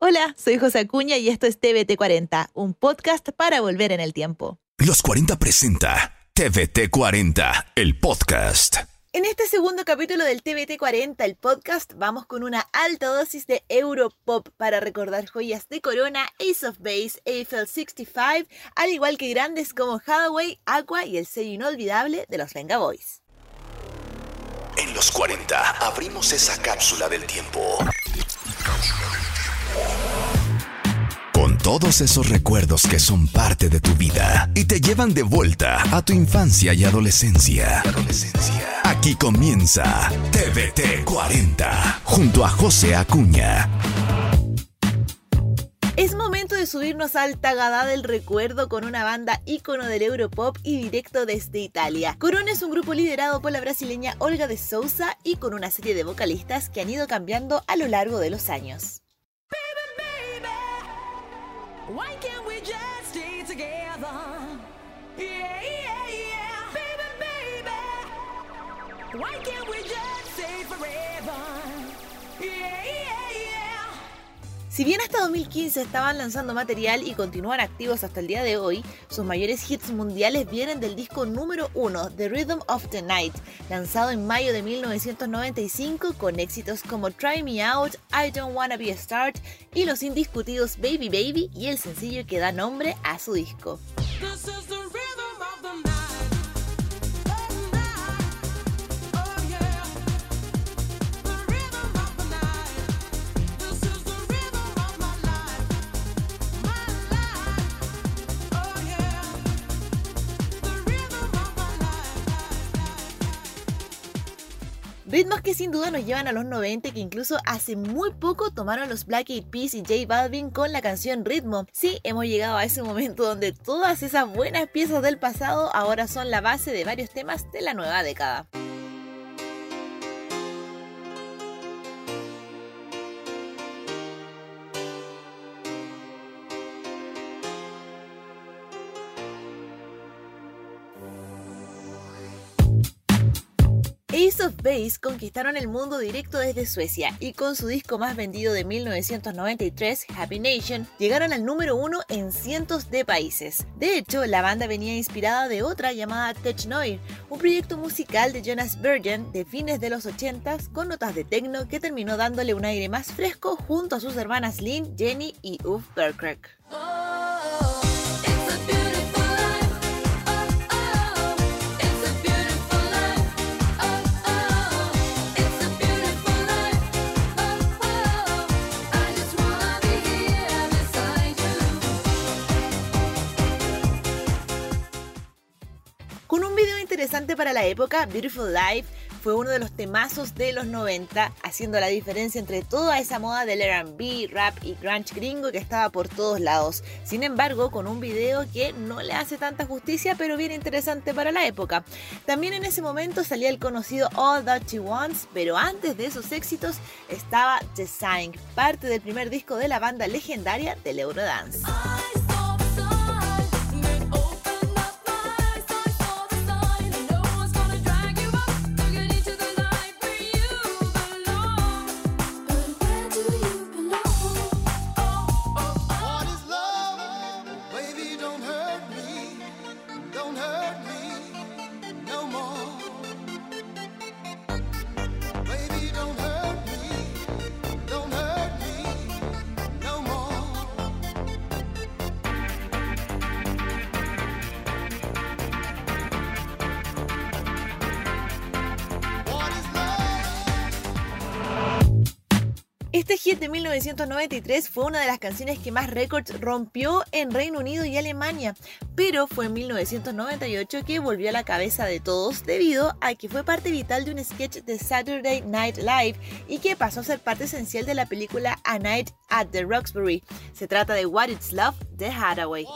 Hola, soy José Acuña y esto es TVT40, un podcast para volver en el tiempo. Los 40 presenta TVT 40, el podcast. En este segundo capítulo del TVT 40, el podcast, vamos con una alta dosis de Europop para recordar joyas de Corona, Ace of Base, Eiffel 65, al igual que grandes como Hathaway, Aqua y el sello inolvidable de los Venga Boys. En los 40 abrimos esa cápsula del tiempo. Cápsula del tiempo con todos esos recuerdos que son parte de tu vida y te llevan de vuelta a tu infancia y adolescencia. Aquí comienza TVT 40 junto a José Acuña. Es momento de subirnos al Tagadá del recuerdo con una banda ícono del Europop y directo desde Italia. Corona es un grupo liderado por la brasileña Olga de Souza y con una serie de vocalistas que han ido cambiando a lo largo de los años. Why can't we just stay together? Yeah, yeah, yeah. Baby, baby. Why can't we just stay forever? Yeah, yeah, yeah. Si bien hasta 2015 estaban lanzando material y continúan activos hasta el día de hoy, sus mayores hits mundiales vienen del disco número 1, The Rhythm of the Night, lanzado en mayo de 1995 con éxitos como Try Me Out, I Don't Wanna Be a Start y los indiscutidos Baby Baby y el sencillo que da nombre a su disco. Ritmos que sin duda nos llevan a los 90 que incluso hace muy poco tomaron los Black Eyed Peas y J Balvin con la canción Ritmo. Sí, hemos llegado a ese momento donde todas esas buenas piezas del pasado ahora son la base de varios temas de la nueva década. Ace of Base conquistaron el mundo directo desde Suecia y con su disco más vendido de 1993, Happy Nation, llegaron al número uno en cientos de países. De hecho, la banda venía inspirada de otra llamada Tech Noir, un proyecto musical de Jonas Bergen de fines de los 80s con notas de techno que terminó dándole un aire más fresco junto a sus hermanas Lynn, Jenny y Uf Berkrek. Interesante para la época, Beautiful Life fue uno de los temazos de los 90, haciendo la diferencia entre toda esa moda del RB, rap y grunge gringo que estaba por todos lados. Sin embargo, con un video que no le hace tanta justicia, pero bien interesante para la época. También en ese momento salía el conocido All That She Wants, pero antes de esos éxitos estaba The Sign, parte del primer disco de la banda legendaria del Eurodance. Este hit de 1993 fue una de las canciones que más récords rompió en Reino Unido y Alemania, pero fue en 1998 que volvió a la cabeza de todos debido a que fue parte vital de un sketch de Saturday Night Live y que pasó a ser parte esencial de la película A Night at the Roxbury. Se trata de What Is Love de Hathaway.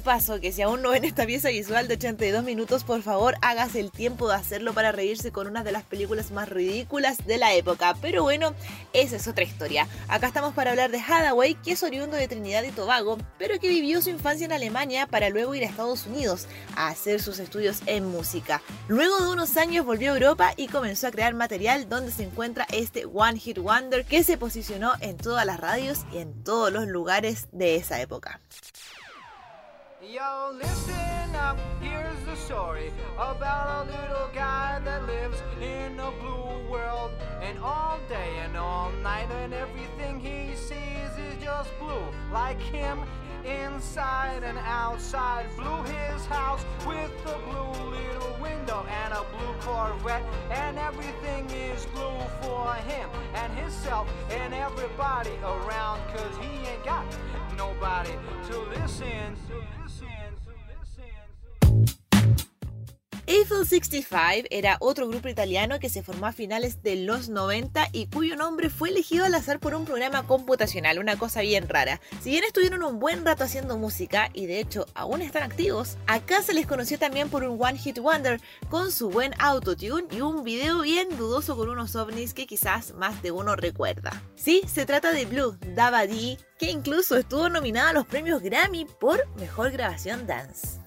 Paso que si aún no ven esta pieza visual de 82 minutos, por favor hágase el tiempo de hacerlo para reírse con una de las películas más ridículas de la época. Pero bueno, esa es otra historia. Acá estamos para hablar de Hathaway, que es oriundo de Trinidad y Tobago, pero que vivió su infancia en Alemania para luego ir a Estados Unidos a hacer sus estudios en música. Luego de unos años volvió a Europa y comenzó a crear material donde se encuentra este One Hit Wonder que se posicionó en todas las radios y en todos los lugares de esa época. Yo, listen up, here's the story about a little guy that lives in a blue world. And all day and all night, and everything he sees is just blue. Like him, inside and outside. Blew his house And everything is blue for him and himself and everybody around. Cause he ain't got nobody to listen to. Eiffel 65 era otro grupo italiano que se formó a finales de los 90 y cuyo nombre fue elegido al azar por un programa computacional, una cosa bien rara. Si bien estuvieron un buen rato haciendo música y de hecho aún están activos, acá se les conoció también por un One Hit Wonder con su buen autotune y un video bien dudoso con unos ovnis que quizás más de uno recuerda. Sí, se trata de Blue, Dava D, que incluso estuvo nominada a los premios Grammy por Mejor Grabación Dance.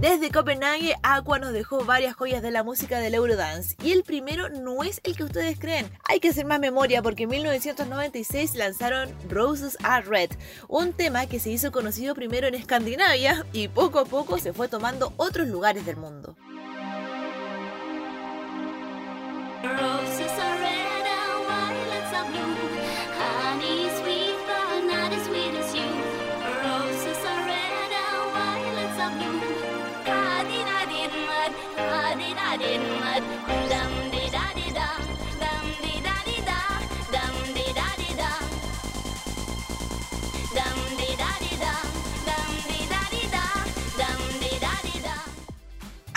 Desde Copenhague, Aqua nos dejó varias joyas de la música del Eurodance. Y el primero no es el que ustedes creen. Hay que hacer más memoria porque en 1996 lanzaron Roses Are Red, un tema que se hizo conocido primero en Escandinavia y poco a poco se fue tomando otros lugares del mundo.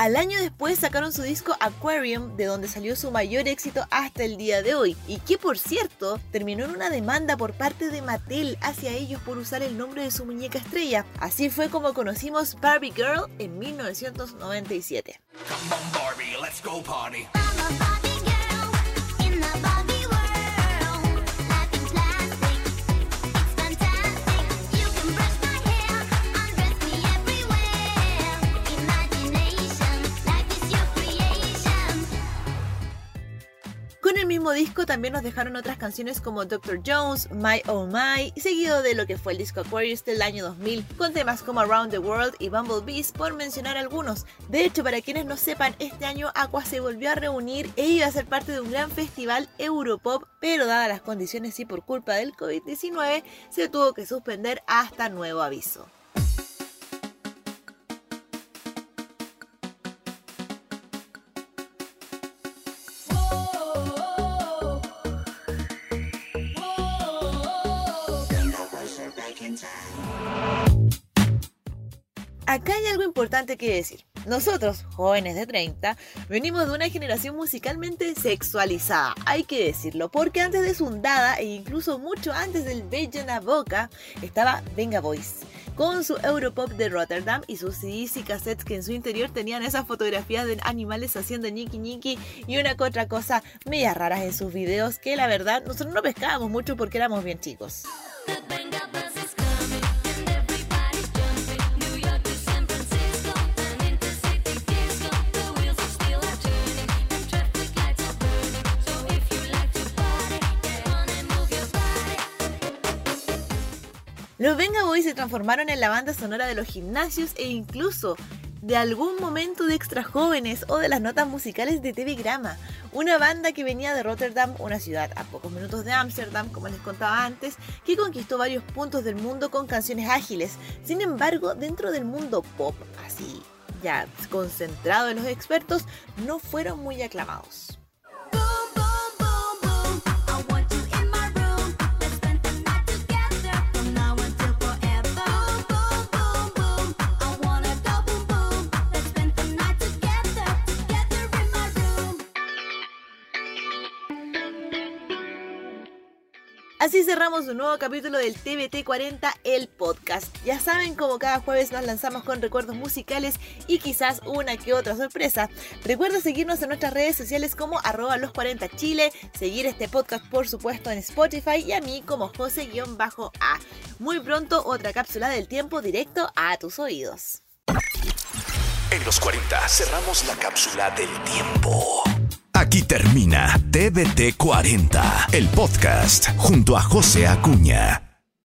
Al año después sacaron su disco Aquarium, de donde salió su mayor éxito hasta el día de hoy, y que por cierto terminó en una demanda por parte de Mattel hacia ellos por usar el nombre de su muñeca estrella. Así fue como conocimos Barbie Girl en 1997. let's go party. Disco también nos dejaron otras canciones como Dr. Jones, My Oh My, seguido de lo que fue el disco Aquarius del año 2000, con temas como Around the World y Bumblebees, por mencionar algunos. De hecho, para quienes no sepan, este año Aqua se volvió a reunir e iba a ser parte de un gran festival Europop, pero dadas las condiciones y por culpa del COVID-19, se tuvo que suspender hasta nuevo aviso. Acá hay algo importante que decir. Nosotros, jóvenes de 30, venimos de una generación musicalmente sexualizada, hay que decirlo, porque antes de Sundada e incluso mucho antes del Bella Boca estaba Venga Boys, con su Europop de Rotterdam y sus CDs y cassettes que en su interior tenían esas fotografías de animales haciendo ñiqui ñiqui y una que otra cosa media raras en sus videos que la verdad nosotros no pescábamos mucho porque éramos bien chicos. Los Venga Boys se transformaron en la banda sonora de los gimnasios e incluso de algún momento de extra jóvenes o de las notas musicales de TV Grama, una banda que venía de Rotterdam, una ciudad a pocos minutos de Ámsterdam, como les contaba antes, que conquistó varios puntos del mundo con canciones ágiles. Sin embargo, dentro del mundo pop, así ya concentrado en los expertos, no fueron muy aclamados. Así cerramos un nuevo capítulo del TBT 40, el podcast. Ya saben, como cada jueves nos lanzamos con recuerdos musicales y quizás una que otra sorpresa. Recuerda seguirnos en nuestras redes sociales como arroba los 40 Chile, seguir este podcast por supuesto en Spotify y a mí como José-A. Muy pronto otra cápsula del tiempo directo a tus oídos. En los 40 cerramos la cápsula del tiempo. Aquí termina TVT 40, el podcast junto a José Acuña.